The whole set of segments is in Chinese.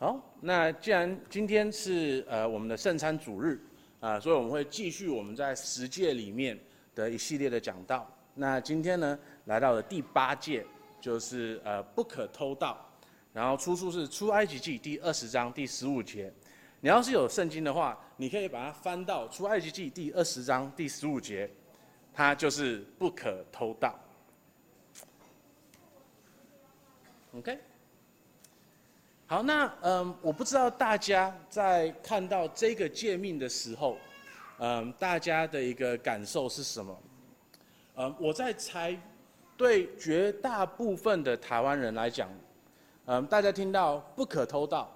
好，那既然今天是呃我们的圣餐主日啊、所以我们会继续我们在十诫里面的一系列的讲道。那今天呢，来到了第八诫，就是呃不可偷盗。然后出处是出埃及记第二十章第十五节。你要是有圣经的话，你可以把它翻到出埃及记第二十章第十五节，它就是不可偷盗。OK，好，那嗯，我不知道大家在看到这个诫命的时候，嗯，大家的一个感受是什么？嗯，我在猜，对绝大部分的台湾人来讲，嗯，大家听到不可偷盗，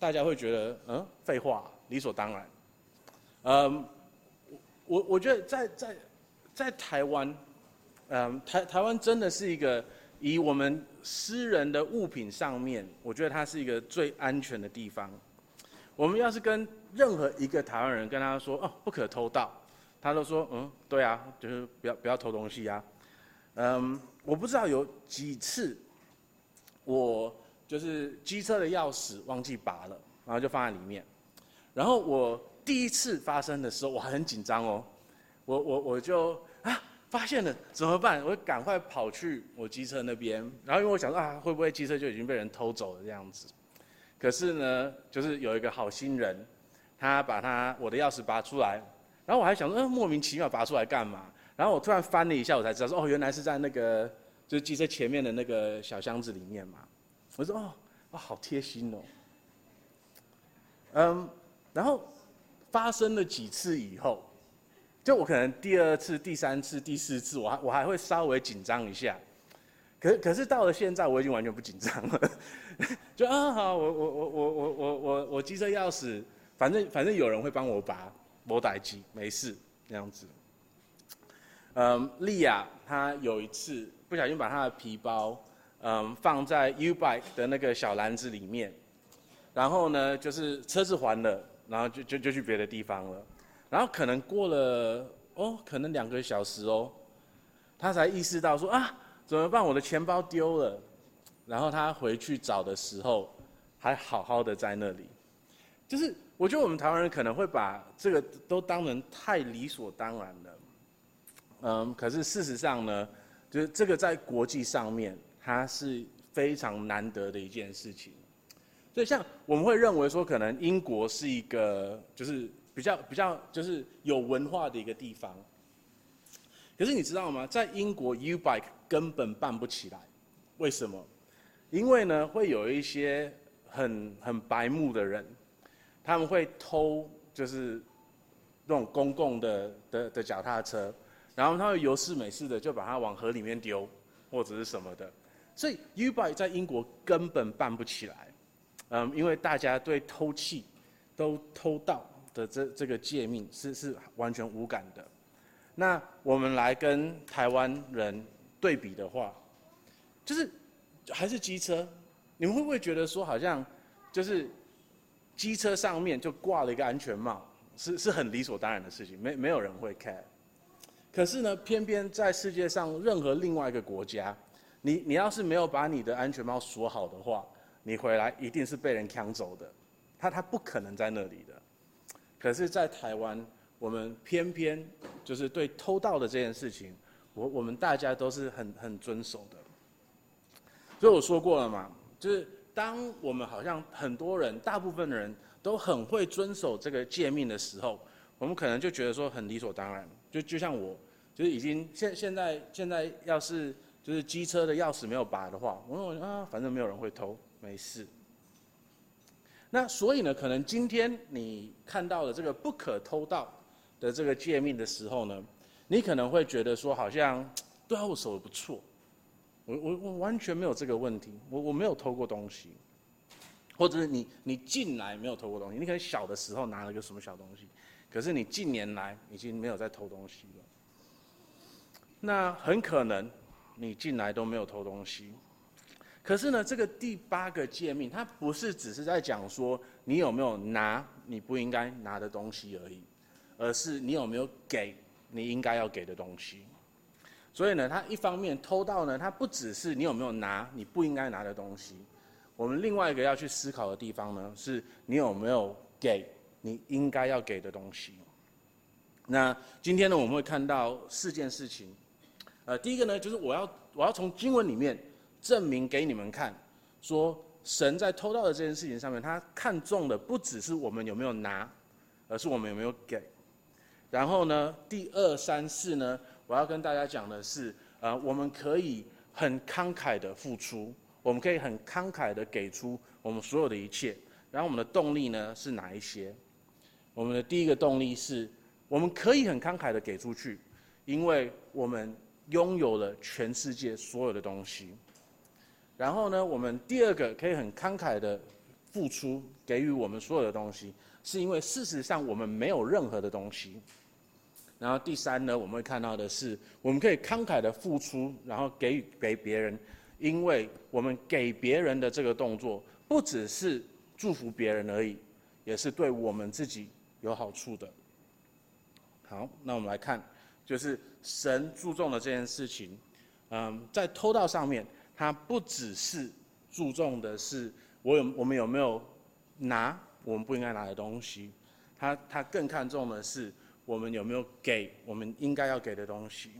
大家会觉得嗯，废话，理所当然。嗯，我我觉得在在在台湾，嗯，台台湾真的是一个。以我们私人的物品上面，我觉得它是一个最安全的地方。我们要是跟任何一个台湾人跟他说哦，不可偷盗，他都说嗯，对啊，就是不要不要偷东西啊。嗯，我不知道有几次，我就是机车的钥匙忘记拔了，然后就放在里面。然后我第一次发生的时候，我还很紧张哦，我我我就。发现了怎么办？我赶快跑去我机车那边，然后因为我想说啊，会不会机车就已经被人偷走了这样子？可是呢，就是有一个好心人，他把他我的钥匙拔出来，然后我还想说，嗯，莫名其妙拔出来干嘛？然后我突然翻了一下，我才知道说，哦，原来是在那个就是机车前面的那个小箱子里面嘛。我说哦，哦，好贴心哦。嗯，然后发生了几次以后。就我可能第二次、第三次、第四次，我还我还会稍微紧张一下，可可是到了现在，我已经完全不紧张了。就啊好，我我我我我我我我机车钥匙，反正反正有人会帮我拔，没代志，没事这样子。嗯，莉亚她有一次不小心把她的皮包嗯放在 U-Bike 的那个小篮子里面，然后呢就是车子还了，然后就就就去别的地方了。然后可能过了哦，可能两个小时哦，他才意识到说啊，怎么办？我的钱包丢了。然后他回去找的时候，还好好的在那里。就是我觉得我们台湾人可能会把这个都当成太理所当然了。嗯，可是事实上呢，就是这个在国际上面，它是非常难得的一件事情。所以像我们会认为说，可能英国是一个就是。比较比较就是有文化的一个地方，可是你知道吗？在英国，U-Bike 根本办不起来，为什么？因为呢，会有一些很很白目的人，他们会偷，就是那种公共的的的脚踏车，然后他会有事没事的就把它往河里面丢，或者是什么的，所以 U-Bike 在英国根本办不起来，嗯，因为大家对偷窃都偷盗。的这这个诫命是是完全无感的。那我们来跟台湾人对比的话，就是还是机车，你们会不会觉得说好像就是机车上面就挂了一个安全帽，是是很理所当然的事情，没没有人会 care。可是呢，偏偏在世界上任何另外一个国家，你你要是没有把你的安全帽锁好的话，你回来一定是被人抢走的，他他不可能在那里的。可是，在台湾，我们偏偏就是对偷盗的这件事情，我我们大家都是很很遵守的。所以我说过了嘛，就是当我们好像很多人，大部分的人都很会遵守这个诫命的时候，我们可能就觉得说很理所当然。就就像我，就是已经现现在现在要是就是机车的钥匙没有拔的话，我说啊，反正没有人会偷，没事。那所以呢，可能今天你看到了这个不可偷盗的这个诫命的时候呢，你可能会觉得说，好像对啊，我守得不错，我我我完全没有这个问题，我我没有偷过东西，或者是你你近来没有偷过东西，你可能小的时候拿了个什么小东西，可是你近年来已经没有再偷东西了，那很可能你近来都没有偷东西。可是呢，这个第八个诫命，它不是只是在讲说你有没有拿你不应该拿的东西而已，而是你有没有给你应该要给的东西。所以呢，它一方面偷盗呢，它不只是你有没有拿你不应该拿的东西，我们另外一个要去思考的地方呢，是你有没有给你应该要给的东西。那今天呢，我们会看到四件事情。呃，第一个呢，就是我要我要从经文里面证明给你们看，说神在偷盗的这件事情上面，他看重的不只是我们有没有拿，而是我们有没有给。然后呢，第二三四呢，我要跟大家讲的是，呃，我们可以很慷慨的付出，我们可以很慷慨的给出我们所有的一切。然后我们的动力呢是哪一些？我们的第一个动力是，我们可以很慷慨的给出去，因为我们。拥有了全世界所有的东西，然后呢，我们第二个可以很慷慨的付出，给予我们所有的东西，是因为事实上我们没有任何的东西。然后第三呢，我们会看到的是，我们可以慷慨的付出，然后给予给别人，因为我们给别人的这个动作，不只是祝福别人而已，也是对我们自己有好处的。好，那我们来看。就是神注重的这件事情，嗯，在偷盗上面，他不只是注重的是我有我们有没有拿我们不应该拿的东西，他他更看重的是我们有没有给我们应该要给的东西。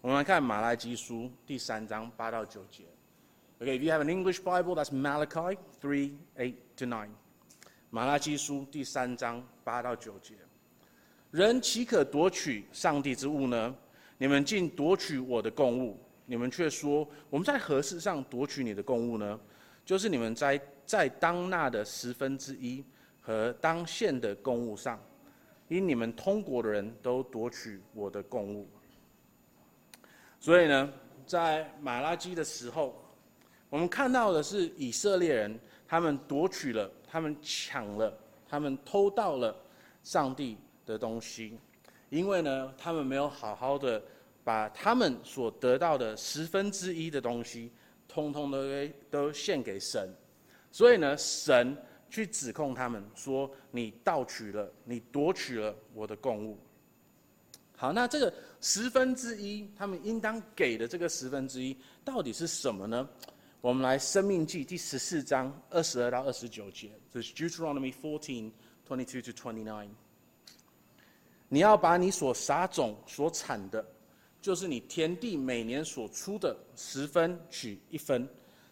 我们来看马拉基书第三章八到九节。Okay, if you have an English Bible, that's Malachi three eight to nine. 马拉基书第三章八到九节，人岂可夺取上帝之物呢？你们竟夺取我的供物，你们却说我们在何事上夺取你的供物呢？就是你们在在当纳的十分之一和当献的供物上，因你们通国的人都夺取我的供物。所以呢，在马拉基的时候，我们看到的是以色列人，他们夺取了。他们抢了，他们偷盗了上帝的东西，因为呢，他们没有好好的把他们所得到的十分之一的东西，通通都给都献给神，所以呢，神去指控他们说：“你盗取了，你夺取了我的供物。”好，那这个十分之一，他们应当给的这个十分之一，到底是什么呢？我们来《生命记》第十四章二十二到二十九节，这是 Deuteronomy fourteen twenty two to twenty nine。你要把你所撒种所产的，就是你田地每年所出的十分取一分，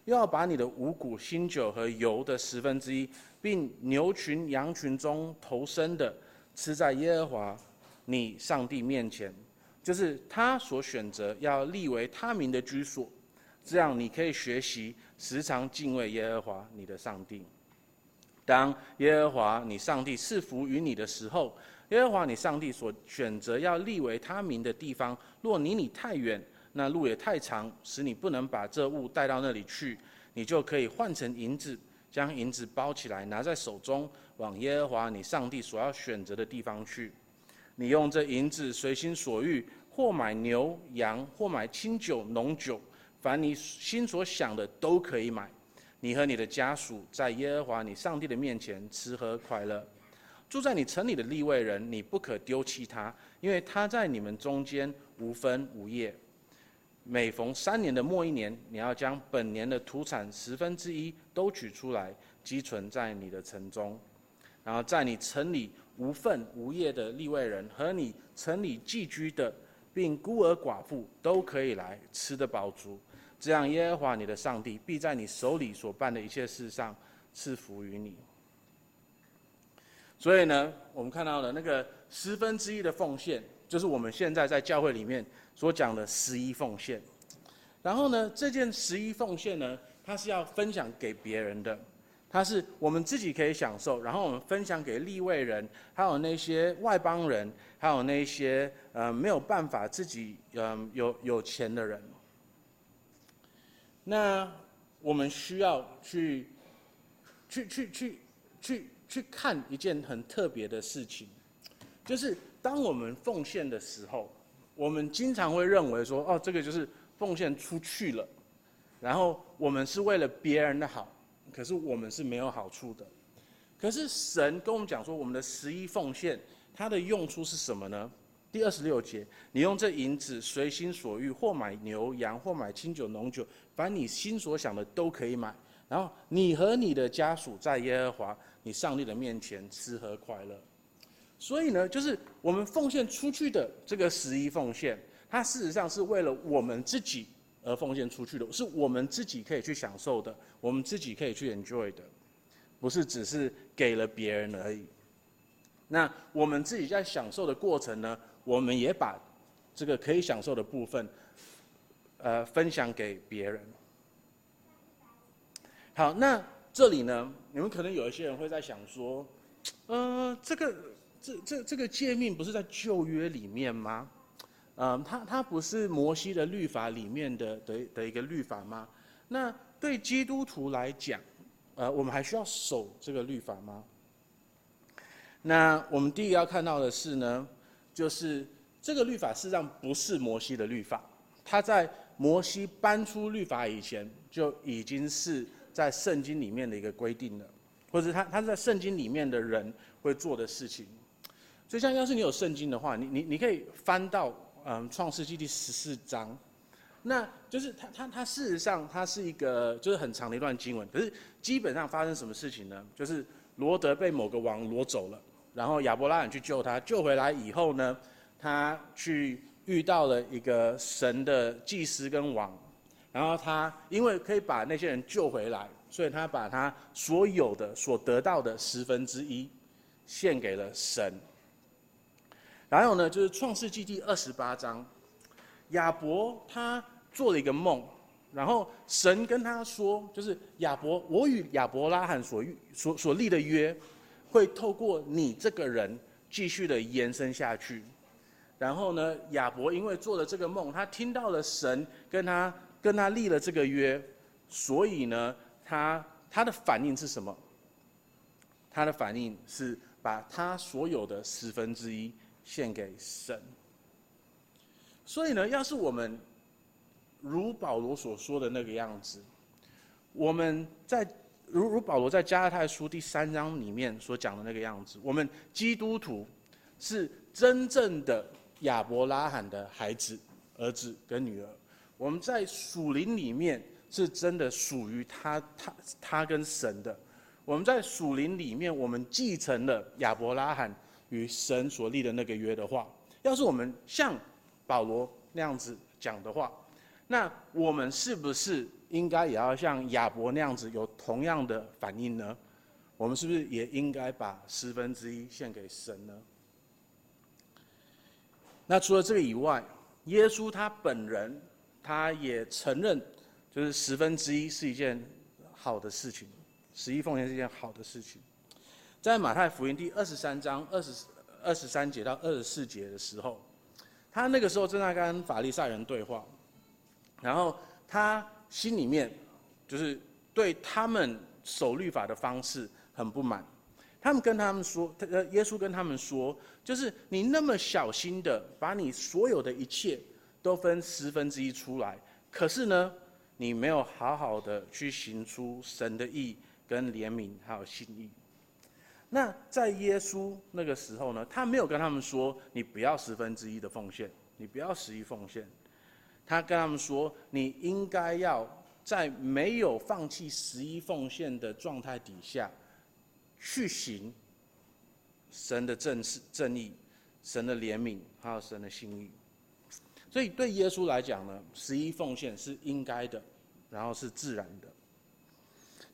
又要把你的五谷、新酒和油的十分之一，并牛群、羊群中头生的，吃在耶和华你上帝面前，就是他所选择要立为他民的居所。这样，你可以学习时常敬畏耶和华你的上帝。当耶和华你上帝赐福于你的时候，耶和华你上帝所选择要立为他名的地方，若离你太远，那路也太长，使你不能把这物带到那里去，你就可以换成银子，将银子包起来，拿在手中，往耶和华你上帝所要选择的地方去。你用这银子随心所欲，或买牛羊，或买清酒浓酒。凡你心所想的都可以买，你和你的家属在耶和华你上帝的面前吃喝快乐。住在你城里的利位人，你不可丢弃他，因为他在你们中间无分无业。每逢三年的末一年，你要将本年的土产十分之一都取出来，积存在你的城中。然后在你城里无分无业的利位人和你城里寄居的，并孤儿寡妇都可以来吃得饱足。这样，耶和华你的上帝必在你手里所办的一切事上赐福于你。所以呢，我们看到了那个十分之一的奉献，就是我们现在在教会里面所讲的十一奉献。然后呢，这件十一奉献呢，它是要分享给别人的，它是我们自己可以享受，然后我们分享给立位人，还有那些外邦人，还有那些呃没有办法自己嗯、呃、有有钱的人。那我们需要去，去去去去去看一件很特别的事情，就是当我们奉献的时候，我们经常会认为说，哦，这个就是奉献出去了，然后我们是为了别人的好，可是我们是没有好处的。可是神跟我们讲说，我们的十一奉献，它的用处是什么呢？第二十六节，你用这银子随心所欲，或买牛羊，或买清酒浓酒，凡你心所想的都可以买。然后你和你的家属在耶和华你上帝的面前吃喝快乐。所以呢，就是我们奉献出去的这个十一奉献，它事实上是为了我们自己而奉献出去的，是我们自己可以去享受的，我们自己可以去 enjoy 的，不是只是给了别人而已。那我们自己在享受的过程呢，我们也把这个可以享受的部分，呃，分享给别人。好，那这里呢，你们可能有一些人会在想说，呃，这个。这这这个诫命不是在旧约里面吗？嗯，它它不是摩西的律法里面的的的一个律法吗？那对基督徒来讲，呃，我们还需要守这个律法吗？那我们第一个要看到的是呢，就是这个律法事实上不是摩西的律法，它在摩西颁出律法以前就已经是在圣经里面的一个规定的，或者他他是在圣经里面的人会做的事情。所以，像要是你有圣经的话，你你你可以翻到嗯创世纪第十四章，那就是它它它事实上它是一个就是很长的一段经文，可是基本上发生什么事情呢？就是罗德被某个王掳走了，然后亚伯拉罕去救他，救回来以后呢，他去遇到了一个神的祭司跟王，然后他因为可以把那些人救回来，所以他把他所有的所得到的十分之一献给了神。然后呢，就是创世纪第二十八章，亚伯他做了一个梦，然后神跟他说，就是亚伯，我与亚伯拉罕所所所立的约，会透过你这个人继续的延伸下去。然后呢，亚伯因为做了这个梦，他听到了神跟他跟他立了这个约，所以呢，他他的反应是什么？他的反应是把他所有的十分之一。献给神。所以呢，要是我们如保罗所说的那个样子，我们在如如保罗在加拉太书第三章里面所讲的那个样子，我们基督徒是真正的亚伯拉罕的孩子、儿子跟女儿。我们在属灵里面是真的属于他、他、他跟神的。我们在属灵里面，我们继承了亚伯拉罕。与神所立的那个约的话，要是我们像保罗那样子讲的话，那我们是不是应该也要像亚伯那样子有同样的反应呢？我们是不是也应该把十分之一献给神呢？那除了这个以外，耶稣他本人他也承认，就是十分之一是一件好的事情，十一奉献是一件好的事情。在马太福音第二十三章二十二十三节到二十四节的时候，他那个时候正在跟法利赛人对话，然后他心里面就是对他们守律法的方式很不满。他们跟他们说，呃，耶稣跟他们说，就是你那么小心的把你所有的一切都分十分之一出来，可是呢，你没有好好的去行出神的义跟怜悯还有心意。那在耶稣那个时候呢，他没有跟他们说，你不要十分之一的奉献，你不要十一奉献。他跟他们说，你应该要在没有放弃十一奉献的状态底下，去行神的正事、正义、神的怜悯，还有神的心意。所以对耶稣来讲呢，十一奉献是应该的，然后是自然的。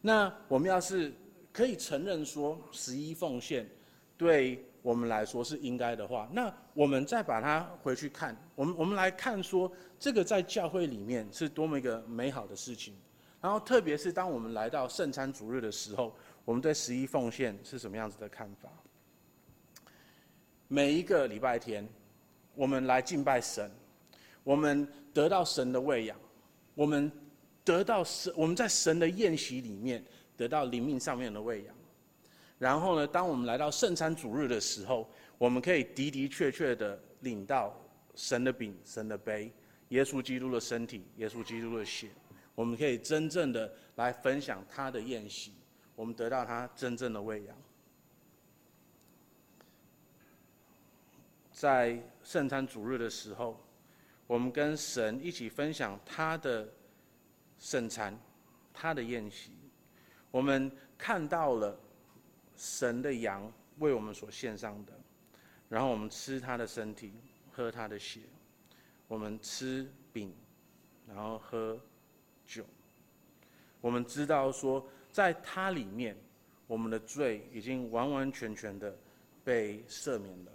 那我们要是。可以承认说，十一奉献对我们来说是应该的话，那我们再把它回去看，我们我们来看说，这个在教会里面是多么一个美好的事情。然后，特别是当我们来到圣餐主日的时候，我们对十一奉献是什么样子的看法？每一个礼拜天，我们来敬拜神，我们得到神的喂养，我们得到神，我们在神的宴席里面。得到灵命上面的喂养，然后呢，当我们来到圣餐主日的时候，我们可以的的确确的领到神的饼、神的杯、耶稣基督的身体、耶稣基督的血，我们可以真正的来分享他的宴席，我们得到他真正的喂养。在圣餐主日的时候，我们跟神一起分享他的圣餐，他的宴席，我们看到了神的羊为我们所献上的，然后我们吃他的身体，喝他的血，我们吃饼，然后喝酒，我们知道说，在他里面，我们的罪已经完完全全的被赦免了。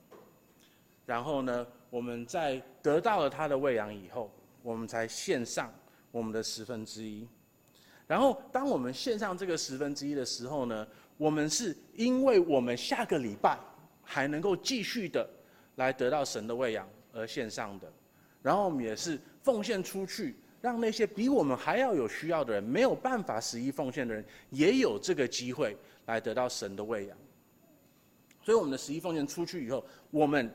然后呢，我们在得到了他的喂养以后，我们才献上我们的十分之一。然后，当我们献上这个十分之一的时候呢，我们是因为我们下个礼拜还能够继续的来得到神的喂养而献上的。然后，我们也是奉献出去，让那些比我们还要有需要的人，没有办法十一奉献的人，也有这个机会来得到神的喂养。所以，我们的十一奉献出去以后，我们。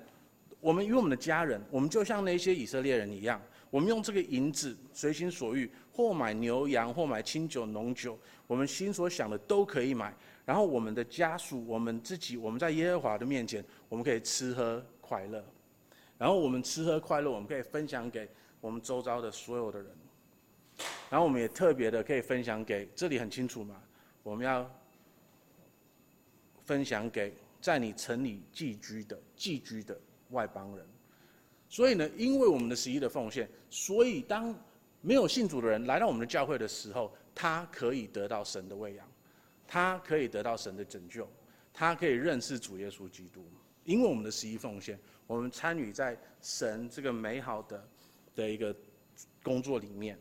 我们与我们的家人，我们就像那些以色列人一样，我们用这个银子随心所欲，或买牛羊，或买清酒浓酒，我们心所想的都可以买。然后我们的家属，我们自己，我们在耶和华的面前，我们可以吃喝快乐。然后我们吃喝快乐，我们可以分享给我们周遭的所有的人。然后我们也特别的可以分享给，这里很清楚嘛，我们要分享给在你城里寄居的寄居的。外邦人，所以呢，因为我们的十一的奉献，所以当没有信主的人来到我们的教会的时候，他可以得到神的喂养，他可以得到神的拯救，他可以认识主耶稣基督。因为我们的十一奉献，我们参与在神这个美好的的一个工作里面。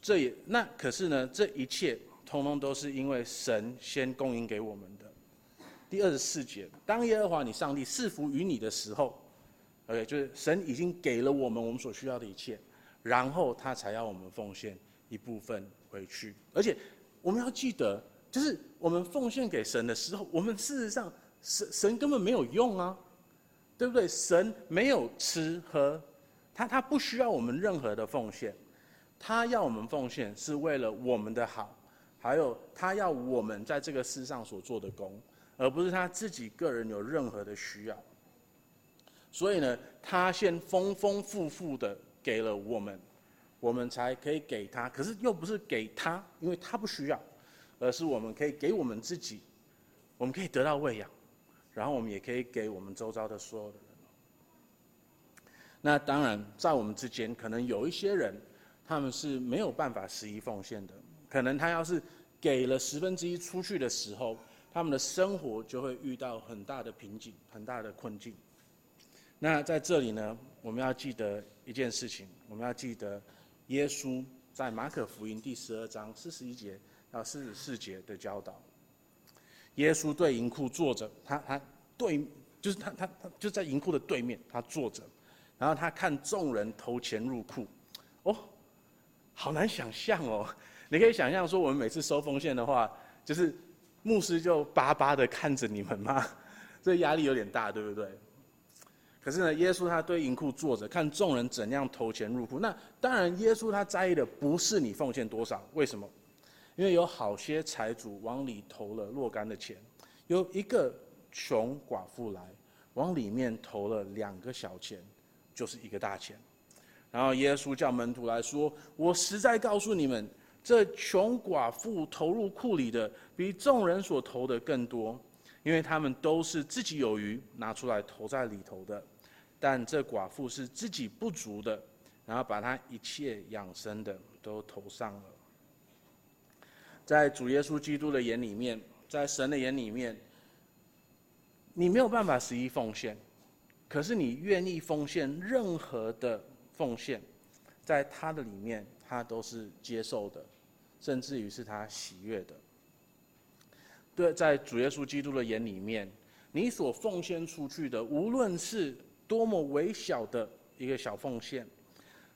这也那可是呢，这一切。通通都是因为神先供应给我们的。第二十四节，当耶和华你上帝赐福于你的时候，OK，就是神已经给了我们我们所需要的一切，然后他才要我们奉献一部分回去。而且我们要记得，就是我们奉献给神的时候，我们事实上神神根本没有用啊，对不对？神没有吃喝，他他不需要我们任何的奉献，他要我们奉献是为了我们的好。还有，他要我们在这个世上所做的工，而不是他自己个人有任何的需要。所以呢，他先丰丰富富的给了我们，我们才可以给他。可是又不是给他，因为他不需要，而是我们可以给我们自己，我们可以得到喂养，然后我们也可以给我们周遭的所有的人。那当然，在我们之间，可能有一些人，他们是没有办法十一奉献的。可能他要是给了十分之一出去的时候，他们的生活就会遇到很大的瓶颈、很大的困境。那在这里呢，我们要记得一件事情，我们要记得耶稣在马可福音第十二章四十一节到四十四节的教导。耶稣对银库坐着，他他对就是他他他就在银库的对面，他坐着，然后他看众人投钱入库，哦，好难想象哦。你可以想象说，我们每次收奉献的话，就是牧师就巴巴的看着你们吗？这压力有点大，对不对？可是呢，耶稣他对银库坐着，看众人怎样投钱入库。那当然，耶稣他在意的不是你奉献多少，为什么？因为有好些财主往里投了若干的钱，有一个穷寡妇来往里面投了两个小钱，就是一个大钱。然后耶稣叫门徒来说：“我实在告诉你们。”这穷寡妇投入库里的，比众人所投的更多，因为他们都是自己有余，拿出来投在里头的。但这寡妇是自己不足的，然后把她一切养生的都投上了。在主耶稣基督的眼里面，在神的眼里面，你没有办法十一奉献，可是你愿意奉献任何的奉献，在他的里面，他都是接受的。甚至于是他喜悦的。对，在主耶稣基督的眼里面，你所奉献出去的，无论是多么微小的一个小奉献，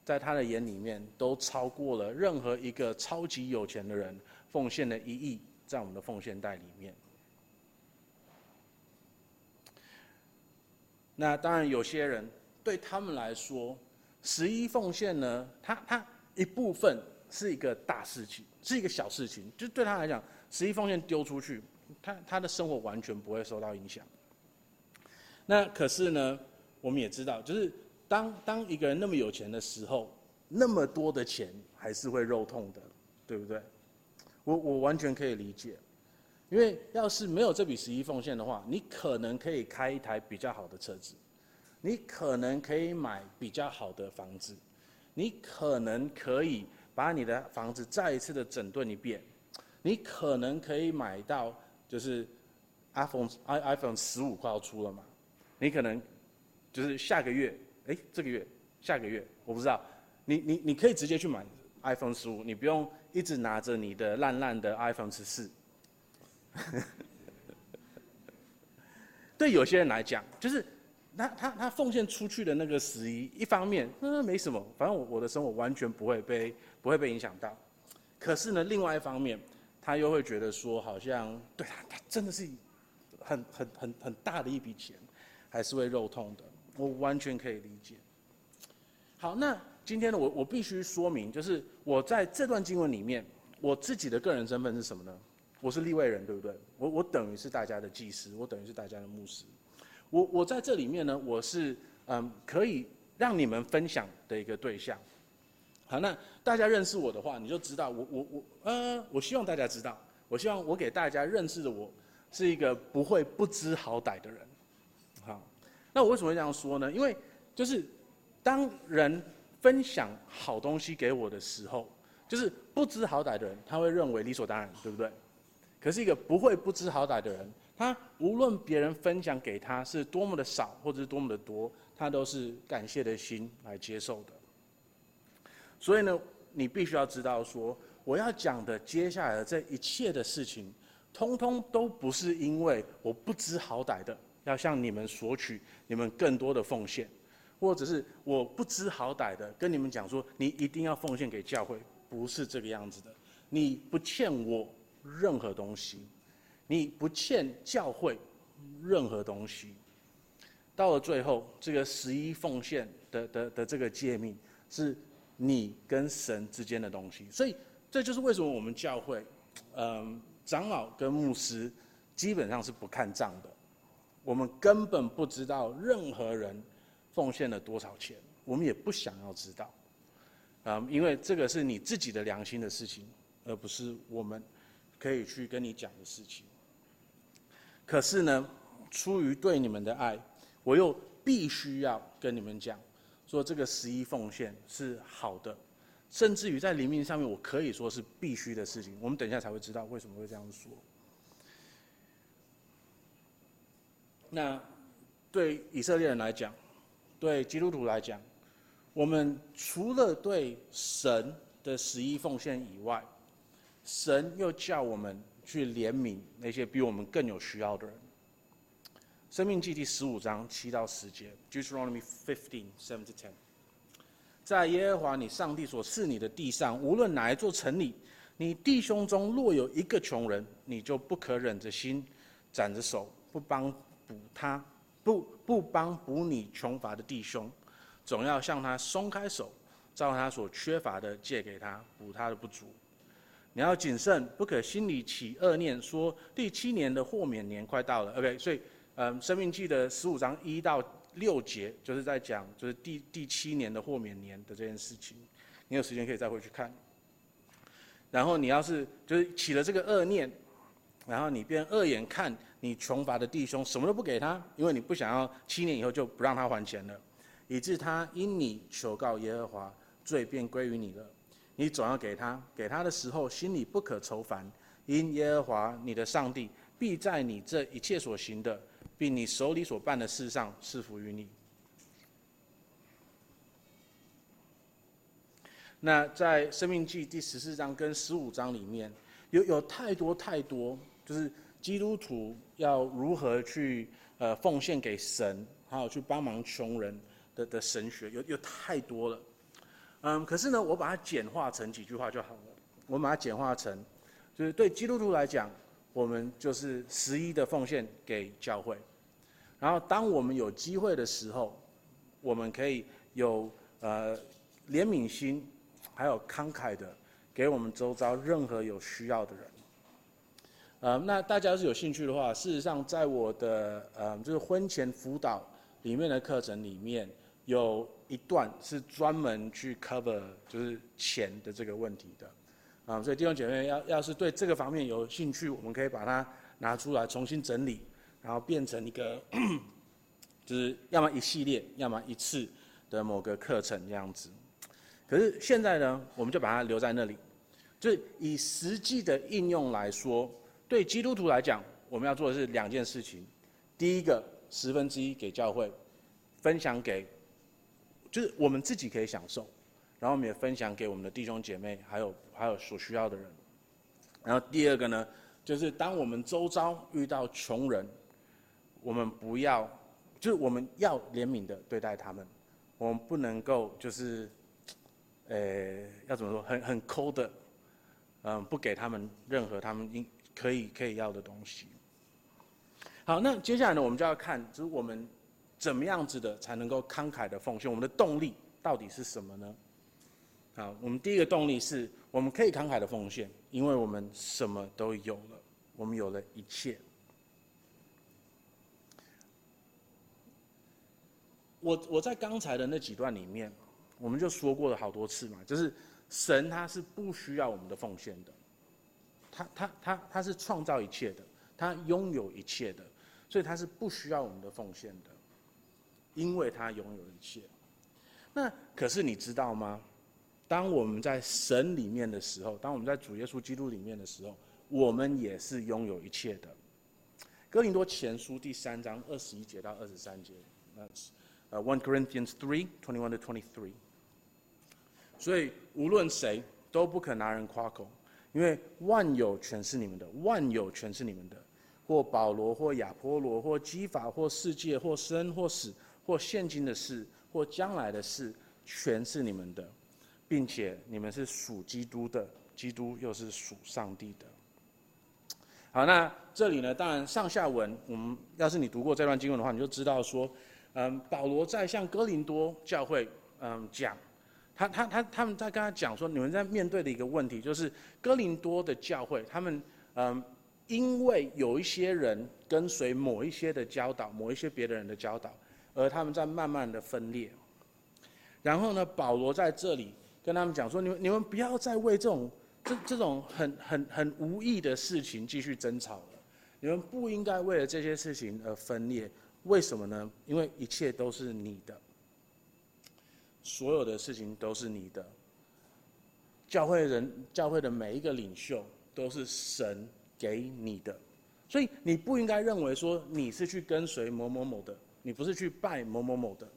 在他的眼里面，都超过了任何一个超级有钱的人奉献的一亿，在我们的奉献袋里面。那当然，有些人对他们来说，十一奉献呢，他他一部分。是一个大事情，是一个小事情。就对他来讲，十一奉献丢出去，他他的生活完全不会受到影响。那可是呢，我们也知道，就是当当一个人那么有钱的时候，那么多的钱还是会肉痛的，对不对？我我完全可以理解，因为要是没有这笔十一奉献的话，你可能可以开一台比较好的车子，你可能可以买比较好的房子，你可能可以把你的房子再一次的整顿一遍，你可能可以买到就是 iPhone iPhone 十五快要出了嘛。你可能就是下个月，哎，这个月，下个月，我不知道。你你你可以直接去买 iPhone 十五，你不用一直拿着你的烂烂的 iPhone 十四。对有些人来讲，就是他他他奉献出去的那个十一，一方面那没什么，反正我我的生活完全不会被不会被影响到。可是呢，另外一方面，他又会觉得说，好像对他他真的是很很很很大的一笔钱。还是会肉痛的，我完全可以理解。好，那今天呢，我我必须说明，就是我在这段经文里面，我自己的个人身份是什么呢？我是立位人，对不对？我我等于是大家的祭司，我等于是大家的牧师。我我在这里面呢，我是嗯可以让你们分享的一个对象。好，那大家认识我的话，你就知道我我我呃，我希望大家知道，我希望我给大家认识的我是一个不会不知好歹的人。好那我为什么会这样说呢？因为就是当人分享好东西给我的时候，就是不知好歹的人，他会认为理所当然，对不对？可是一个不会不知好歹的人，他无论别人分享给他是多么的少，或者是多么的多，他都是感谢的心来接受的。所以呢，你必须要知道说，我要讲的接下来的这一切的事情，通通都不是因为我不知好歹的。要向你们索取你们更多的奉献，或者是我不知好歹的跟你们讲说，你一定要奉献给教会，不是这个样子的。你不欠我任何东西，你不欠教会任何东西。到了最后，这个十一奉献的的的这个诫命，是你跟神之间的东西。所以这就是为什么我们教会，嗯，长老跟牧师基本上是不看账的。我们根本不知道任何人奉献了多少钱，我们也不想要知道，啊，因为这个是你自己的良心的事情，而不是我们可以去跟你讲的事情。可是呢，出于对你们的爱，我又必须要跟你们讲，说这个十一奉献是好的，甚至于在灵命上面，我可以说是必须的事情。我们等一下才会知道为什么会这样说。那对以色列人来讲，对基督徒来讲，我们除了对神的十一奉献以外，神又叫我们去怜悯那些比我们更有需要的人。生命记第十五章七到十节，Deuteronomy fifteen seven to ten，在耶和华你上帝所赐你的地上，无论哪一座城里，你弟兄中若有一个穷人，你就不可忍着心，斩着手，不帮。补他不不帮补你穷乏的弟兄，总要向他松开手，照他所缺乏的借给他，补他的不足。你要谨慎，不可心里起恶念，说第七年的豁免年快到了。OK，所以嗯，申命记的十五章一到六节就是在讲，就是第第七年的豁免年的这件事情。你有时间可以再回去看。然后你要是就是起了这个恶念，然后你便恶眼看。你穷乏的弟兄什么都不给他，因为你不想要七年以后就不让他还钱了，以致他因你求告耶和华，罪便归于你了。你总要给他，给他的时候心里不可愁烦，因耶和华你的上帝必在你这一切所行的，并你手里所办的事上赐福于你。那在生命记第十四章跟十五章里面有有太多太多，就是。基督徒要如何去呃奉献给神，还有去帮忙穷人的的神学，有有太多了，嗯，可是呢，我把它简化成几句话就好了。我把它简化成，就是对基督徒来讲，我们就是十一的奉献给教会，然后当我们有机会的时候，我们可以有呃怜悯心，还有慷慨的给我们周遭任何有需要的人。呃，那大家要是有兴趣的话，事实上在我的呃就是婚前辅导里面的课程里面，有一段是专门去 cover 就是钱的这个问题的，啊，所以弟兄姐妹要要是对这个方面有兴趣，我们可以把它拿出来重新整理，然后变成一个，就是要么一系列，要么一次的某个课程这样子。可是现在呢，我们就把它留在那里，就是以实际的应用来说。对基督徒来讲，我们要做的是两件事情。第一个，十分之一给教会，分享给，就是我们自己可以享受，然后我们也分享给我们的弟兄姐妹，还有还有所需要的人。然后第二个呢，就是当我们周遭遇到穷人，我们不要，就是我们要怜悯的对待他们，我们不能够就是，呃，要怎么说，很很抠的，嗯，不给他们任何他们应。可以可以要的东西。好，那接下来呢，我们就要看，就是我们怎么样子的才能够慷慨的奉献，我们的动力到底是什么呢？好，我们第一个动力是我们可以慷慨的奉献，因为我们什么都有了，我们有了一切。我我在刚才的那几段里面，我们就说过了好多次嘛，就是神他是不需要我们的奉献的。他他他他是创造一切的，他拥有一切的，所以他是不需要我们的奉献的，因为他拥有一切。那可是你知道吗？当我们在神里面的时候，当我们在主耶稣基督里面的时候，我们也是拥有一切的。哥林多前书第三章二十一节到二十三节，那是呃 One Corinthians three twenty one to twenty three。所以无论谁都不可拿人夸口。因为万有全是你们的，万有全是你们的，或保罗，或亚波罗，或基法，或世界，或生，或死，或现今的事，或将来的事，全是你们的，并且你们是属基督的，基督又是属上帝的。好，那这里呢，当然上下文，我们要是你读过这段经文的话，你就知道说，嗯，保罗在向哥林多教会，嗯，讲。他他他他们在跟他讲说，你们在面对的一个问题就是哥林多的教会，他们嗯，因为有一些人跟随某一些的教导，某一些别的人的教导，而他们在慢慢的分裂。然后呢，保罗在这里跟他们讲说，你们你们不要再为这种这这种很很很无意的事情继续争吵了，你们不应该为了这些事情而分裂。为什么呢？因为一切都是你的。所有的事情都是你的，教会人、教会的每一个领袖都是神给你的，所以你不应该认为说你是去跟随某某某的，你不是去拜某某某的，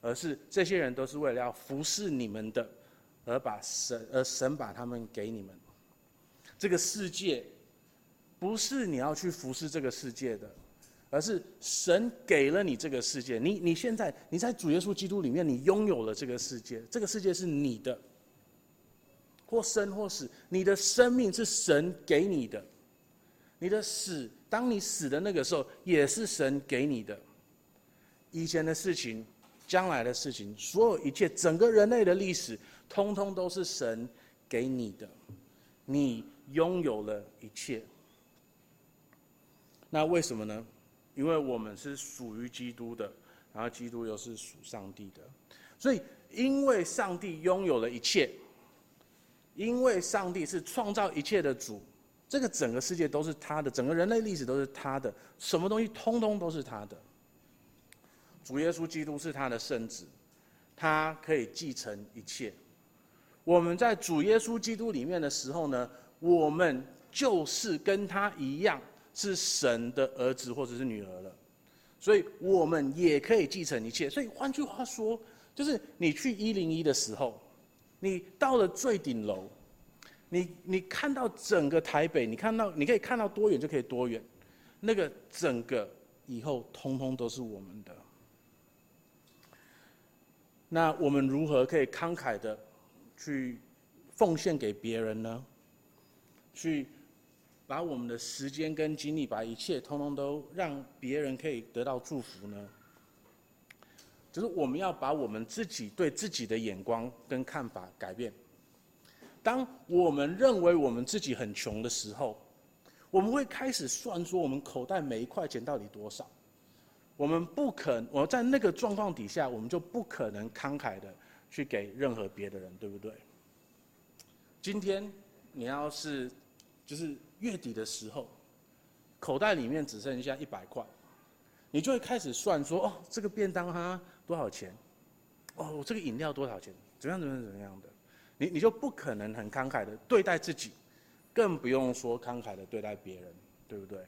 而是这些人都是为了要服侍你们的，而把神，而神把他们给你们。这个世界不是你要去服侍这个世界的。而是神给了你这个世界，你你现在你在主耶稣基督里面，你拥有了这个世界，这个世界是你的，或生或死，你的生命是神给你的，你的死，当你死的那个时候，也是神给你的。以前的事情，将来的事情，所有一切，整个人类的历史，通通都是神给你的，你拥有了一切。那为什么呢？因为我们是属于基督的，然后基督又是属上帝的，所以因为上帝拥有了一切，因为上帝是创造一切的主，这个整个世界都是他的，整个人类历史都是他的，什么东西通通都是他的。主耶稣基督是他的圣子，他可以继承一切。我们在主耶稣基督里面的时候呢，我们就是跟他一样。是神的儿子或者是女儿了，所以我们也可以继承一切。所以换句话说，就是你去一零一的时候，你到了最顶楼，你你看到整个台北，你看到你可以看到多远就可以多远，那个整个以后通通都是我们的。那我们如何可以慷慨的去奉献给别人呢？去。把我们的时间跟精力，把一切通通都让别人可以得到祝福呢？就是我们要把我们自己对自己的眼光跟看法改变。当我们认为我们自己很穷的时候，我们会开始算说我们口袋每一块钱到底多少。我们不可，我在那个状况底下，我们就不可能慷慨的去给任何别的人，对不对？今天你要是就是月底的时候，口袋里面只剩下一百块，你就会开始算说，哦，这个便当它多少钱？哦，我这个饮料多少钱？怎么样怎么样怎么样的？你你就不可能很慷慨的对待自己，更不用说慷慨的对待别人，对不对？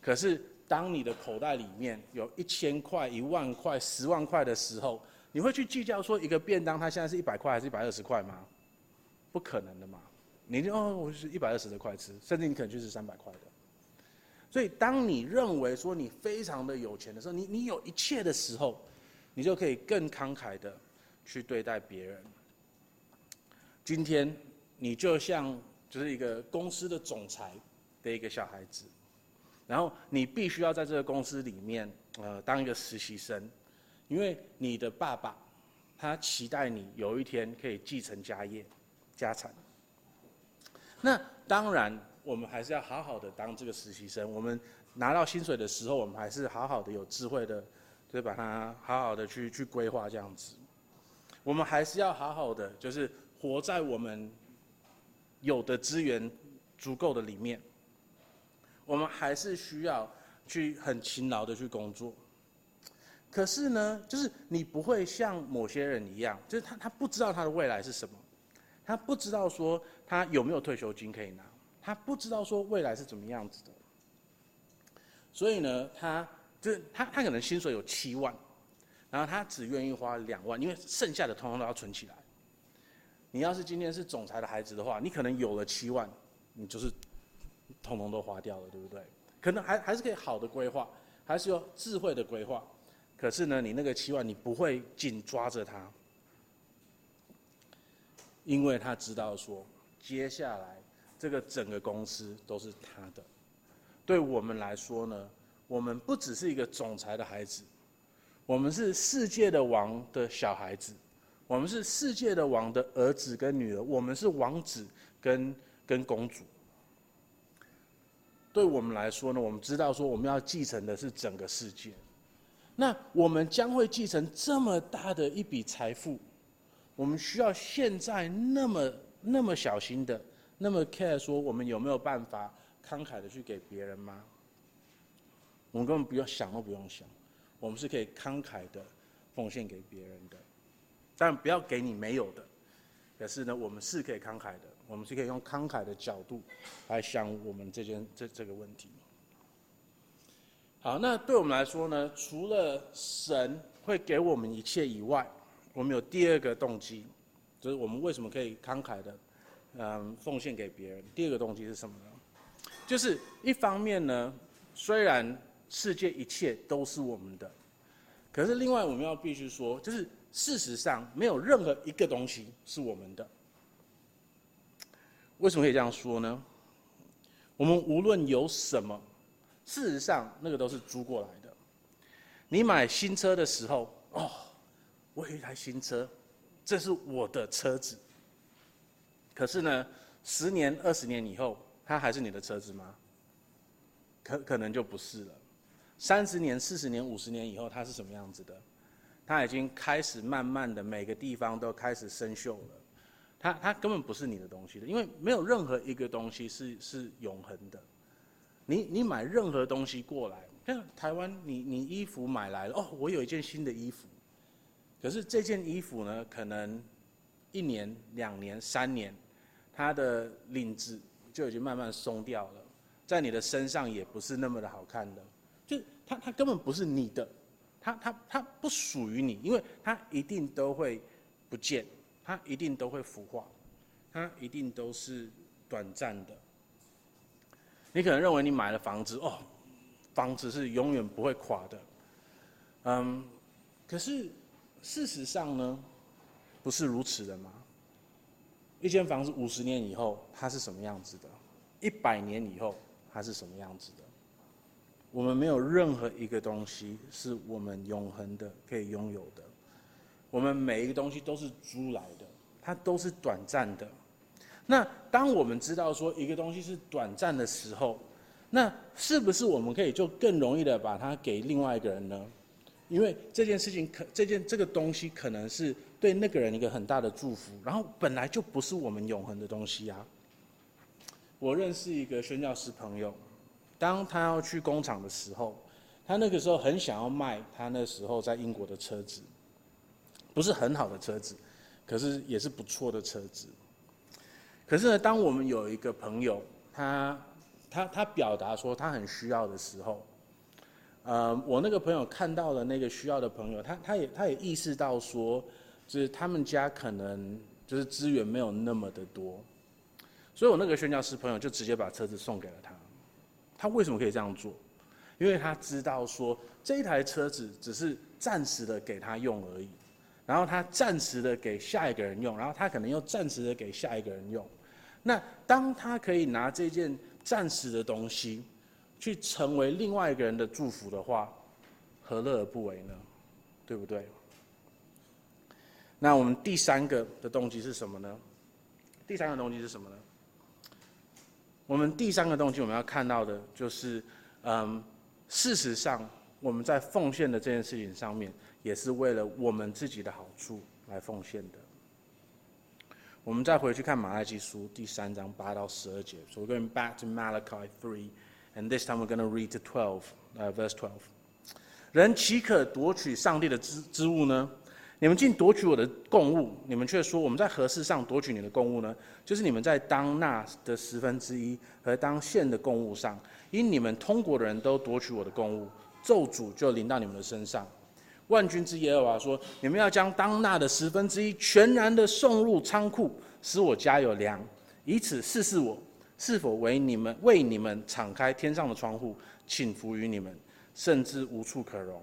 可是。当你的口袋里面有一千块、一万块、十万块的时候，你会去计较说一个便当它现在是一百块还是一百二十块吗？不可能的嘛！你就哦，我是一百二十的块吃，甚至你可能就是三百块的。所以，当你认为说你非常的有钱的时候，你你有一切的时候，你就可以更慷慨的去对待别人。今天你就像就是一个公司的总裁的一个小孩子。然后你必须要在这个公司里面，呃，当一个实习生，因为你的爸爸，他期待你有一天可以继承家业、家产。那当然，我们还是要好好的当这个实习生。我们拿到薪水的时候，我们还是好好的有智慧的，就把它好好的去去规划这样子。我们还是要好好的，就是活在我们有的资源足够的里面。我们还是需要去很勤劳的去工作，可是呢，就是你不会像某些人一样，就是他他不知道他的未来是什么，他不知道说他有没有退休金可以拿，他不知道说未来是怎么样子的，所以呢，他就是他他可能薪水有七万，然后他只愿意花两万，因为剩下的通通都要存起来。你要是今天是总裁的孩子的话，你可能有了七万，你就是。通通都花掉了，对不对？可能还还是可以好的规划，还是有智慧的规划。可是呢，你那个七万，你不会紧抓着他，因为他知道说，接下来这个整个公司都是他的。对我们来说呢，我们不只是一个总裁的孩子，我们是世界的王的小孩子，我们是世界的王的儿子跟女儿，我们是王子跟跟公主。对我们来说呢，我们知道说我们要继承的是整个世界，那我们将会继承这么大的一笔财富，我们需要现在那么那么小心的，那么 care 说我们有没有办法慷慨的去给别人吗？我们根本不用想都不用想，我们是可以慷慨的奉献给别人的，但不要给你没有的。可是呢，我们是可以慷慨的。我们是可以用慷慨的角度来想我们这件这这个问题。好，那对我们来说呢，除了神会给我们一切以外，我们有第二个动机，就是我们为什么可以慷慨的，嗯，奉献给别人。第二个动机是什么呢？就是一方面呢，虽然世界一切都是我们的，可是另外我们要必须说，就是事实上没有任何一个东西是我们的。为什么可以这样说呢？我们无论有什么，事实上那个都是租过来的。你买新车的时候，哦，我有一台新车，这是我的车子。可是呢，十年、二十年以后，它还是你的车子吗？可可能就不是了。三十年、四十年、五十年以后，它是什么样子的？它已经开始慢慢的每个地方都开始生锈了。它它根本不是你的东西的，因为没有任何一个东西是是永恒的。你你买任何东西过来，像台湾，你你衣服买来了，哦，我有一件新的衣服，可是这件衣服呢，可能一年、两年、三年，它的领子就已经慢慢松掉了，在你的身上也不是那么的好看的，就它它根本不是你的，它它它不属于你，因为它一定都会不见。它一定都会腐化，它一定都是短暂的。你可能认为你买了房子哦，房子是永远不会垮的，嗯，可是事实上呢，不是如此的吗？一间房子五十年以后它是什么样子的？一百年以后它是什么样子的？我们没有任何一个东西是我们永恒的可以拥有的。我们每一个东西都是租来的，它都是短暂的。那当我们知道说一个东西是短暂的时候，那是不是我们可以就更容易的把它给另外一个人呢？因为这件事情可这件这个东西可能是对那个人一个很大的祝福，然后本来就不是我们永恒的东西啊。我认识一个宣教师朋友，当他要去工厂的时候，他那个时候很想要卖他那时候在英国的车子，不是很好的车子，可是也是不错的车子。可是呢，当我们有一个朋友，他他他表达说他很需要的时候，呃，我那个朋友看到了那个需要的朋友，他他也他也意识到说，就是他们家可能就是资源没有那么的多，所以我那个宣教师朋友就直接把车子送给了他。他为什么可以这样做？因为他知道说这一台车子只是暂时的给他用而已，然后他暂时的给下一个人用，然后他可能又暂时的给下一个人用。那当他可以拿这件暂时的东西，去成为另外一个人的祝福的话，何乐而不为呢？对不对？那我们第三个的动机是什么呢？第三个动机是什么呢？我们第三个动机我们要看到的就是，嗯，事实上我们在奉献的这件事情上面，也是为了我们自己的好处来奉献的。我们再回去看马拉基书第三章八到十二节。So we're going back to Malachi three, and this time we're going to read to twelve, uh, verse twelve. 人岂可夺取上帝的之之物呢？你们竟夺取我的供物，你们却说我们在何事上夺取你的供物呢？就是你们在当纳的十分之一和当献的供物上，因你们通国的人都夺取我的供物，咒诅就临到你们的身上。万军之耶和华说：“你们要将当纳的十分之一全然的送入仓库，使我家有粮，以此试试我是否为你们为你们敞开天上的窗户，倾福于你们，甚至无处可容。”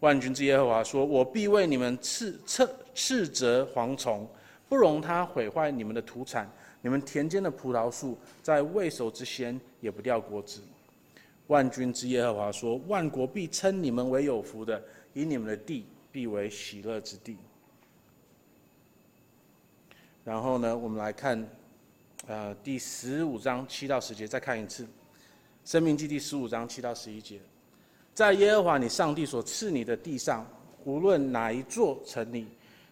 万军之耶和华说：“我必为你们斥斥斥责蝗虫，不容它毁坏你们的土产；你们田间的葡萄树，在未熟之先也不掉果子。”万军之耶和华说：“万国必称你们为有福的。”以你们的地必为喜乐之地。然后呢，我们来看，呃，第十五章七到十节，再看一次，《申命记》第十五章七到十一节，在耶和华你上帝所赐你的地上，无论哪一座城里，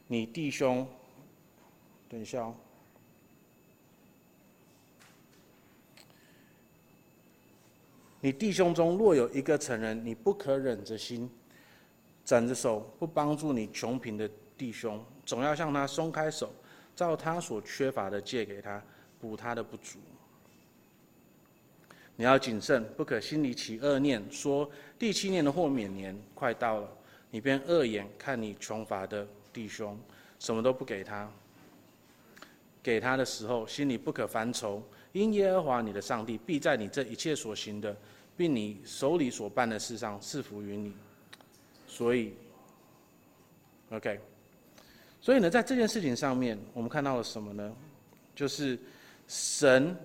你弟兄，等一下哦，你弟兄中若有一个成人，你不可忍着心。展着手不帮助你穷贫的弟兄，总要向他松开手，照他所缺乏的借给他，补他的不足。你要谨慎，不可心里起恶念，说第七年的豁免年快到了，你便恶眼看你穷乏的弟兄，什么都不给他。给他的时候，心里不可烦愁，因耶和华你的上帝必在你这一切所行的，并你手里所办的事上赐福于你。所以，OK，所以呢，在这件事情上面，我们看到了什么呢？就是神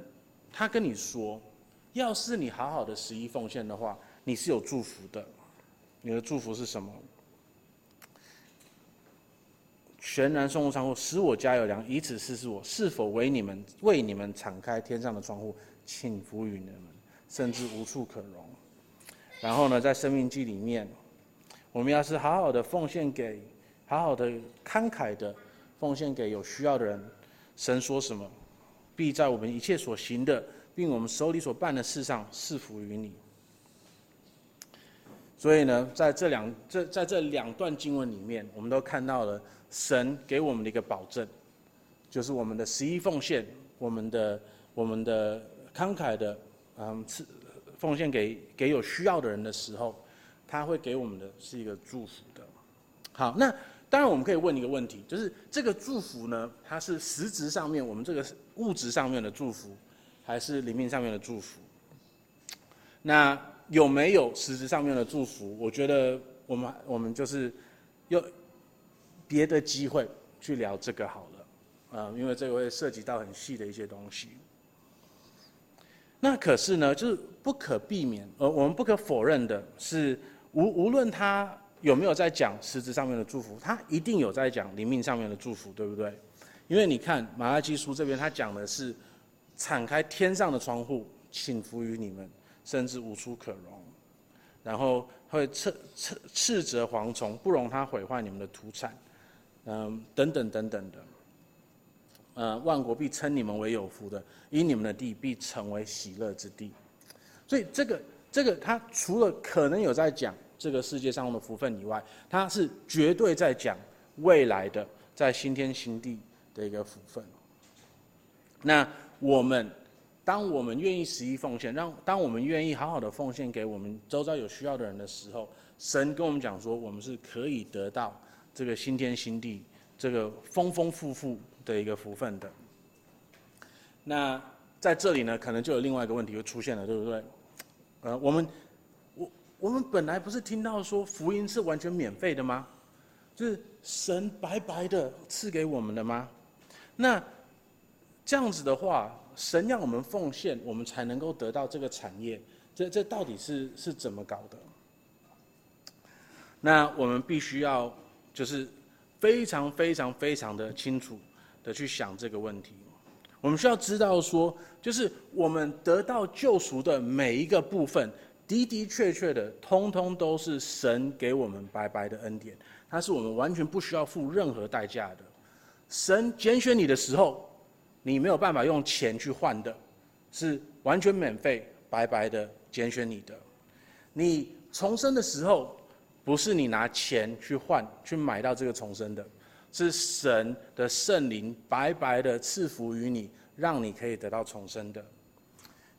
他跟你说，要是你好好的十一奉献的话，你是有祝福的。你的祝福是什么？全然送入仓库，使我家有粮，以此试试我是否为你们为你们敞开天上的窗户，请福于你们，甚至无处可容。然后呢，在生命记里面。我们要是好好的奉献给，好好的慷慨的奉献给有需要的人，神说什么，必在我们一切所行的，并我们手里所办的事上赐福于你。所以呢，在这两这在这两段经文里面，我们都看到了神给我们的一个保证，就是我们的十一奉献，我们的我们的慷慨的，嗯，赐奉献给给有需要的人的时候。他会给我们的是一个祝福的。好，那当然我们可以问一个问题，就是这个祝福呢，它是实质上面我们这个物质上面的祝福，还是灵命上面的祝福？那有没有实质上面的祝福？我觉得我们我们就是有别的机会去聊这个好了，啊，因为这个会涉及到很细的一些东西。那可是呢，就是不可避免，呃，我们不可否认的是。无无论他有没有在讲实质上面的祝福，他一定有在讲灵命上面的祝福，对不对？因为你看马拉基书这边，他讲的是敞开天上的窗户，请福于你们，甚至无处可容，然后会斥斥斥责蝗虫，不容它毁坏你们的土产，嗯，等等等等的。呃，万国必称你们为有福的，因你们的地必成为喜乐之地。所以这个这个，他除了可能有在讲这个世界上的福分以外，他是绝对在讲未来的在新天新地的一个福分。那我们，当我们愿意十一奉献，让当我们愿意好好的奉献给我们周遭有需要的人的时候，神跟我们讲说，我们是可以得到这个新天新地这个丰丰富富的一个福分的。那在这里呢，可能就有另外一个问题就出现了，对不对？呃，我们我我们本来不是听到说福音是完全免费的吗？就是神白白的赐给我们的吗？那这样子的话，神让我们奉献，我们才能够得到这个产业，这这到底是是怎么搞的？那我们必须要就是非常非常非常的清楚的去想这个问题。我们需要知道说，就是我们得到救赎的每一个部分，的的确确的，通通都是神给我们白白的恩典，它是我们完全不需要付任何代价的。神拣选你的时候，你没有办法用钱去换的，是完全免费、白白的拣选你的。你重生的时候，不是你拿钱去换、去买到这个重生的。是神的圣灵白白的赐福于你，让你可以得到重生的。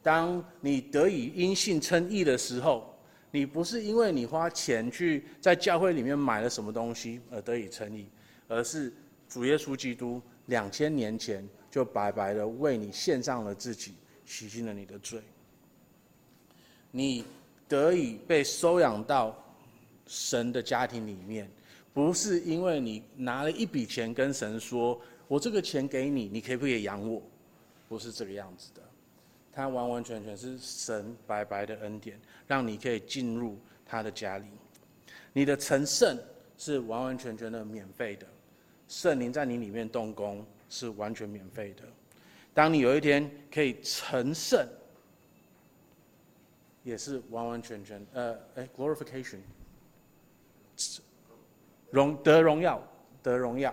当你得以因信称义的时候，你不是因为你花钱去在教会里面买了什么东西而得以称义，而是主耶稣基督两千年前就白白的为你献上了自己，洗净了你的罪。你得以被收养到神的家庭里面。不是因为你拿了一笔钱跟神说：“我这个钱给你，你可不可以养我？”不是这个样子的，他完完全全是神白白的恩典，让你可以进入他的家里。你的成圣是完完全全的免费的，圣灵在你里面动工是完全免费的。当你有一天可以成圣，也是完完全全呃，哎，glorification。荣得荣耀，得荣耀，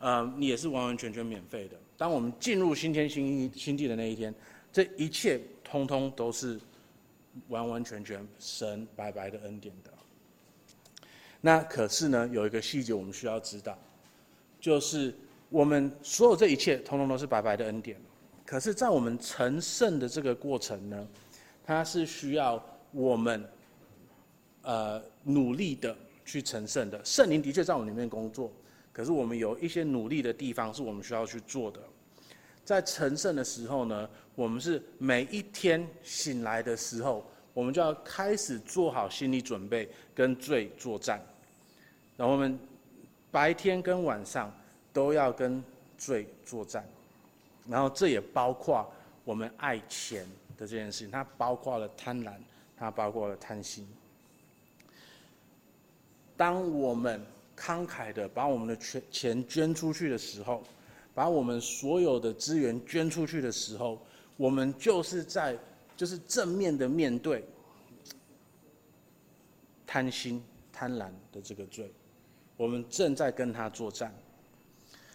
呃，你也是完完全全免费的。当我们进入新天新新地的那一天，这一切通通都是完完全全神白白的恩典的。那可是呢，有一个细节我们需要知道，就是我们所有这一切通通都是白白的恩典。可是，在我们成圣的这个过程呢，它是需要我们呃努力的。去成圣的圣灵的确在我们里面工作，可是我们有一些努力的地方是我们需要去做的。在成圣的时候呢，我们是每一天醒来的时候，我们就要开始做好心理准备，跟罪作战。然后我们白天跟晚上都要跟罪作战，然后这也包括我们爱钱的这件事情，它包括了贪婪，它包括了贪心。当我们慷慨的把我们的钱钱捐出去的时候，把我们所有的资源捐出去的时候，我们就是在就是正面的面对贪心贪婪的这个罪，我们正在跟他作战。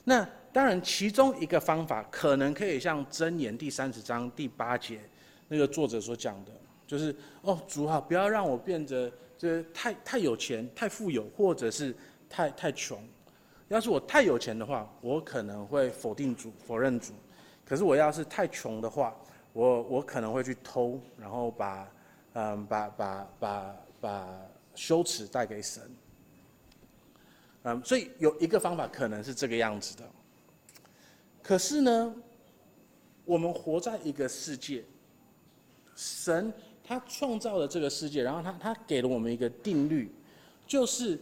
那当然，其中一个方法可能可以像箴言第三十章第八节那个作者所讲的，就是哦，主啊，不要让我变得。是太太有钱、太富有，或者是太太穷。要是我太有钱的话，我可能会否定主、否认主；可是我要是太穷的话，我我可能会去偷，然后把嗯把把把把羞耻带给神。嗯，所以有一个方法可能是这个样子的。可是呢，我们活在一个世界，神。他创造了这个世界，然后他他给了我们一个定律，就是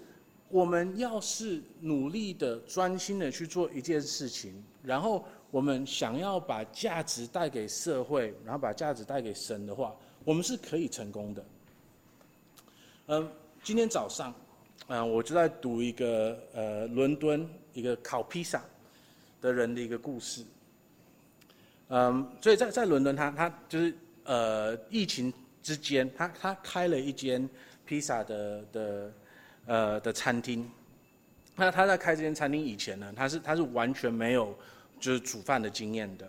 我们要是努力的、专心的去做一件事情，然后我们想要把价值带给社会，然后把价值带给神的话，我们是可以成功的。嗯，今天早上，嗯，我就在读一个呃伦敦一个烤披萨的人的一个故事。嗯，所以在在伦敦他，他他就是呃疫情之间，他他开了一间披萨的的呃的餐厅。那他在开这间餐厅以前呢，他是他是完全没有就是煮饭的经验的。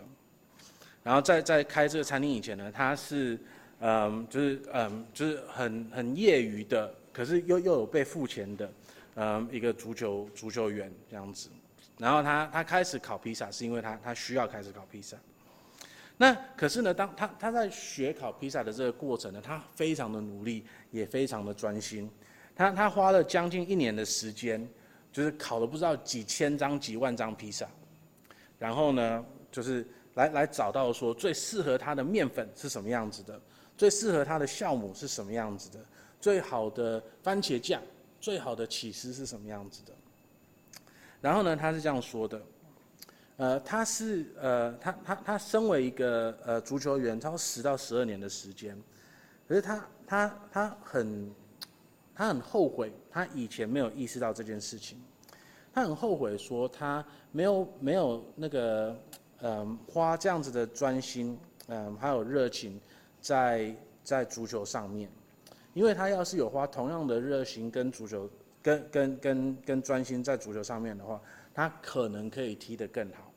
然后在在开这个餐厅以前呢，他是嗯就是嗯就是很很业余的，可是又又有被付钱的，嗯一个足球足球员这样子。然后他他开始烤披萨，是因为他他需要开始烤披萨。那可是呢，当他他在学烤披萨的这个过程呢，他非常的努力，也非常的专心。他他花了将近一年的时间。就是烤了不知道几千张、几万张披萨，然后呢，就是来来找到说最适合他的面粉是什么样子的，最适合他的酵母是什么样子的，最好的番茄酱、最好的起司是什么样子的。然后呢，他是这样说的，呃，他是呃，他他他身为一个呃足球员，超十到十二年的时间，可是他他他很。他很后悔，他以前没有意识到这件事情。他很后悔，说他没有没有那个，嗯，花这样子的专心，嗯，还有热情在在足球上面。因为他要是有花同样的热情跟足球，跟跟跟跟专心在足球上面的话，他可能可以踢得更好。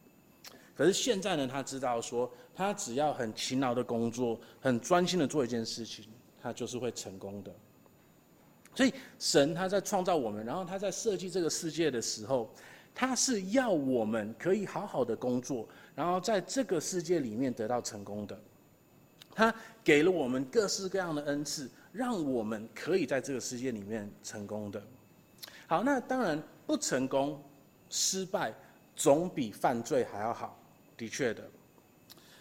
可是现在呢，他知道说，他只要很勤劳的工作，很专心的做一件事情，他就是会成功的。所以神他在创造我们，然后他在设计这个世界的时候，他是要我们可以好好的工作，然后在这个世界里面得到成功的。他给了我们各式各样的恩赐，让我们可以在这个世界里面成功的。好，那当然不成功、失败总比犯罪还要好，的确的。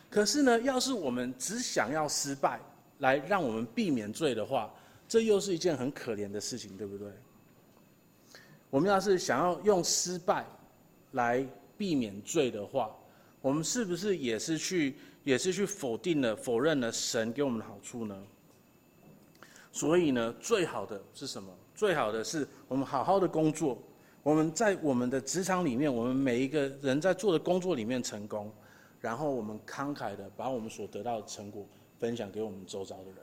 可是呢，要是我们只想要失败来让我们避免罪的话，这又是一件很可怜的事情，对不对？我们要是想要用失败来避免罪的话，我们是不是也是去也是去否定了、否认了神给我们的好处呢？所以呢，最好的是什么？最好的是我们好好的工作，我们在我们的职场里面，我们每一个人在做的工作里面成功，然后我们慷慨的把我们所得到的成果分享给我们周遭的人。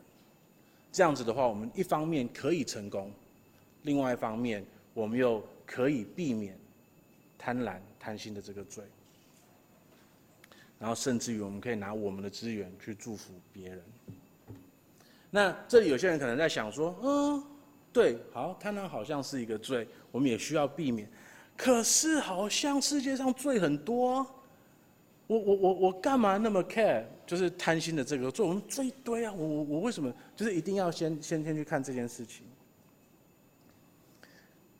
这样子的话，我们一方面可以成功，另外一方面我们又可以避免贪婪、贪心的这个罪，然后甚至于我们可以拿我们的资源去祝福别人。那这里有些人可能在想说，嗯，对，好，贪婪好像是一个罪，我们也需要避免。可是好像世界上罪很多。我我我我干嘛那么 care？就是贪心的这个罪，我们罪一堆啊！我我我为什么就是一定要先先先去看这件事情？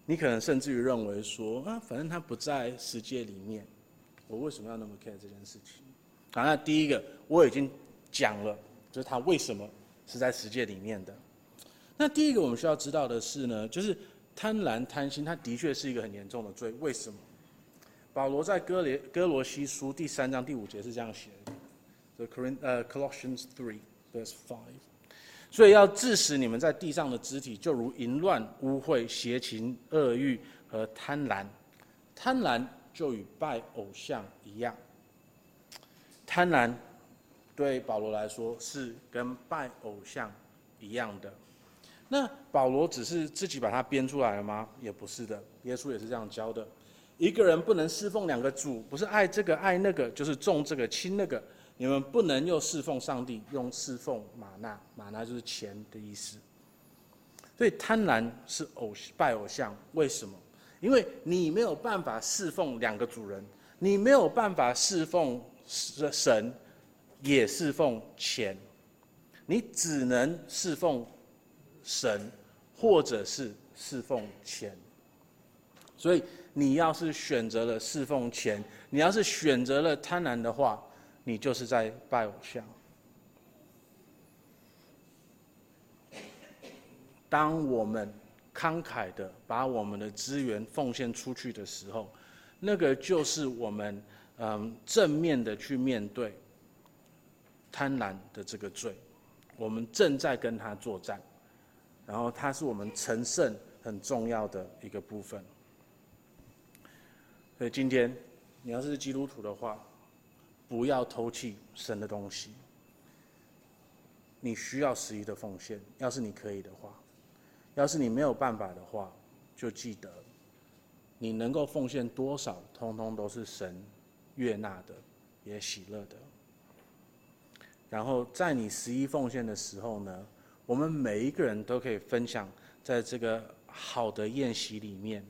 你可能甚至于认为说啊，反正他不在世界里面，我为什么要那么 care 这件事情？好，那第一个我已经讲了，就是他为什么是在世界里面的。那第一个我们需要知道的是呢，就是贪婪贪心，它的确是一个很严重的罪。为什么？保罗在哥连哥罗西书第三章第五节是这样写的，The Corinth 呃 Colossians three verse five，所以要致使你们在地上的肢体，就如淫乱、污秽、邪情、恶欲和贪婪。贪婪就与拜偶像一样，贪婪对保罗来说是跟拜偶像一样的。那保罗只是自己把它编出来了吗？也不是的，耶稣也是这样教的。一个人不能侍奉两个主，不是爱这个爱那个，就是重这个轻那个。你们不能又侍奉上帝，又侍奉玛纳，玛纳就是钱的意思。所以贪婪是偶拜偶像，为什么？因为你没有办法侍奉两个主人，你没有办法侍奉神，也侍奉钱，你只能侍奉神，或者是侍奉钱。所以。你要是选择了侍奉钱，你要是选择了贪婪的话，你就是在拜偶像。当我们慷慨的把我们的资源奉献出去的时候，那个就是我们嗯正面的去面对贪婪的这个罪，我们正在跟他作战，然后它是我们成圣很重要的一个部分。所以今天，你要是基督徒的话，不要偷弃神的东西。你需要十一的奉献，要是你可以的话，要是你没有办法的话，就记得，你能够奉献多少，通通都是神悦纳的，也喜乐的。然后在你十一奉献的时候呢，我们每一个人都可以分享在这个好的宴席里面，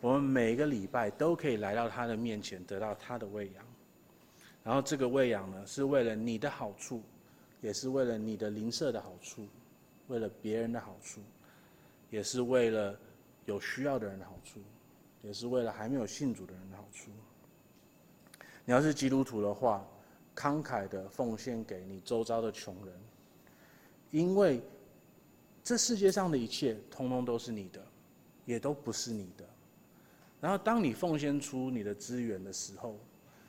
我们每一个礼拜都可以来到他的面前，得到他的喂养。然后这个喂养呢，是为了你的好处。也是为了你的邻舍的好处，为了别人的好处，也是为了有需要的人的好处，也是为了还没有信主的人的好处。你要是基督徒的话，慷慨的奉献给你周遭的穷人，因为这世界上的一切通通都是你的，也都不是你的。然后当你奉献出你的资源的时候，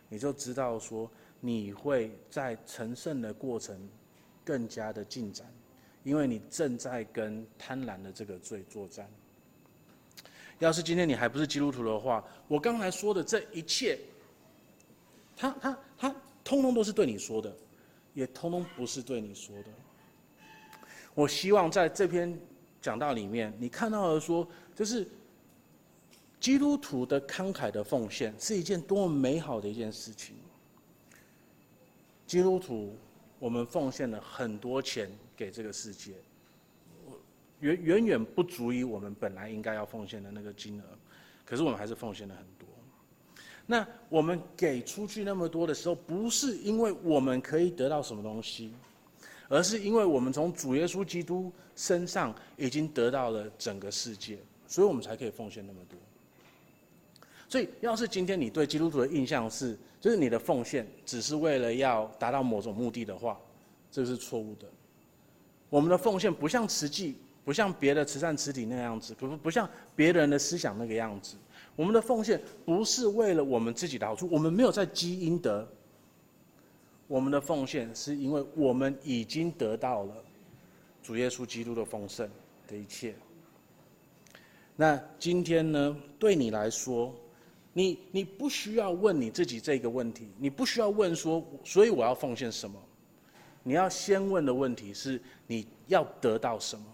你就知道说你会在成圣的过程。更加的进展，因为你正在跟贪婪的这个罪作战。要是今天你还不是基督徒的话，我刚才说的这一切，他他他，通通都是对你说的，也通通不是对你说的。我希望在这篇讲道里面，你看到的说，就是基督徒的慷慨的奉献是一件多么美好的一件事情。基督徒。我们奉献了很多钱给这个世界，远远远不足以我们本来应该要奉献的那个金额，可是我们还是奉献了很多。那我们给出去那么多的时候，不是因为我们可以得到什么东西，而是因为我们从主耶稣基督身上已经得到了整个世界，所以我们才可以奉献那么多。所以，要是今天你对基督徒的印象是，就是你的奉献只是为了要达到某种目的的话，这是错误的。我们的奉献不像慈济，不像别的慈善慈体那样子，不不像别人的思想那个样子。我们的奉献不是为了我们自己的好处，我们没有在积阴德。我们的奉献是因为我们已经得到了主耶稣基督的丰盛的一切。那今天呢，对你来说，你你不需要问你自己这个问题，你不需要问说，所以我要奉献什么？你要先问的问题是，你要得到什么？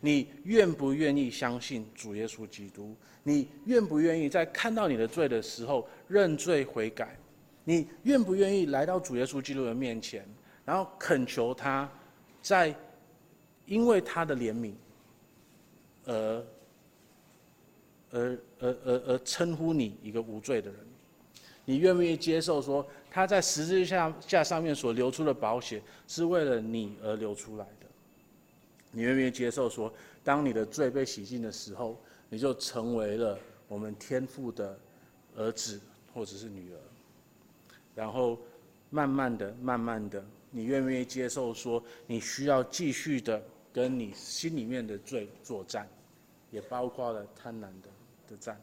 你愿不愿意相信主耶稣基督？你愿不愿意在看到你的罪的时候认罪悔改？你愿不愿意来到主耶稣基督的面前，然后恳求他，在因为他的怜悯而？而而而而称呼你一个无罪的人，你愿不愿意接受说他在十字架架上面所流出的宝血是为了你而流出来的？你愿不愿意接受说，当你的罪被洗净的时候，你就成为了我们天父的儿子或者是女儿？然后慢慢的、慢慢的，你愿不愿意接受说，你需要继续的跟你心里面的罪作战，也包括了贪婪的。的战，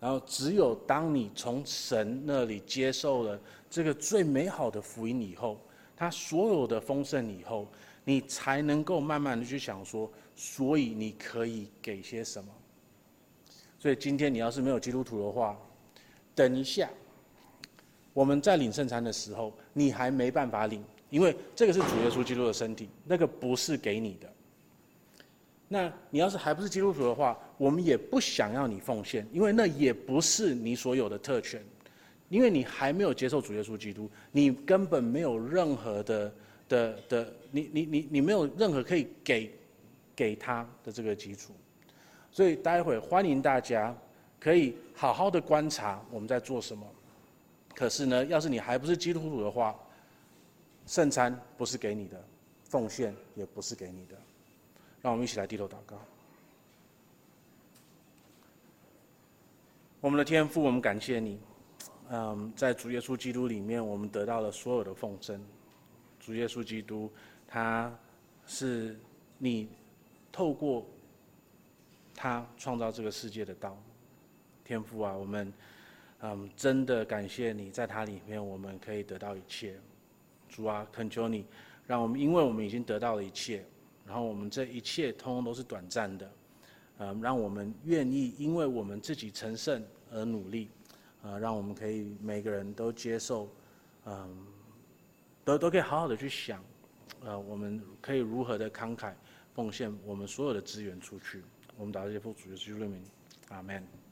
然后只有当你从神那里接受了这个最美好的福音以后，他所有的丰盛以后，你才能够慢慢的去想说，所以你可以给些什么？所以今天你要是没有基督徒的话，等一下，我们在领圣餐的时候，你还没办法领，因为这个是主耶稣基督的身体，那个不是给你的。那你要是还不是基督徒的话，我们也不想要你奉献，因为那也不是你所有的特权，因为你还没有接受主耶稣基督，你根本没有任何的的的，你你你你没有任何可以给给他的这个基础，所以待会欢迎大家可以好好的观察我们在做什么。可是呢，要是你还不是基督徒的话，圣餐不是给你的，奉献也不是给你的。让我们一起来低头祷告。我们的天父，我们感谢你。嗯，在主耶稣基督里面，我们得到了所有的丰盛。主耶稣基督，他是你透过他创造这个世界的道。天父啊，我们嗯真的感谢你，在他里面我们可以得到一切。主啊，恳求你，让我们因为我们已经得到了一切。然后我们这一切通通都是短暂的，嗯，让我们愿意因为我们自己成圣而努力，呃，让我们可以每个人都接受，嗯、都都可以好好的去想，呃，我们可以如何的慷慨奉献我们所有的资源出去。我们祷告这些奉主耶稣的名，阿门。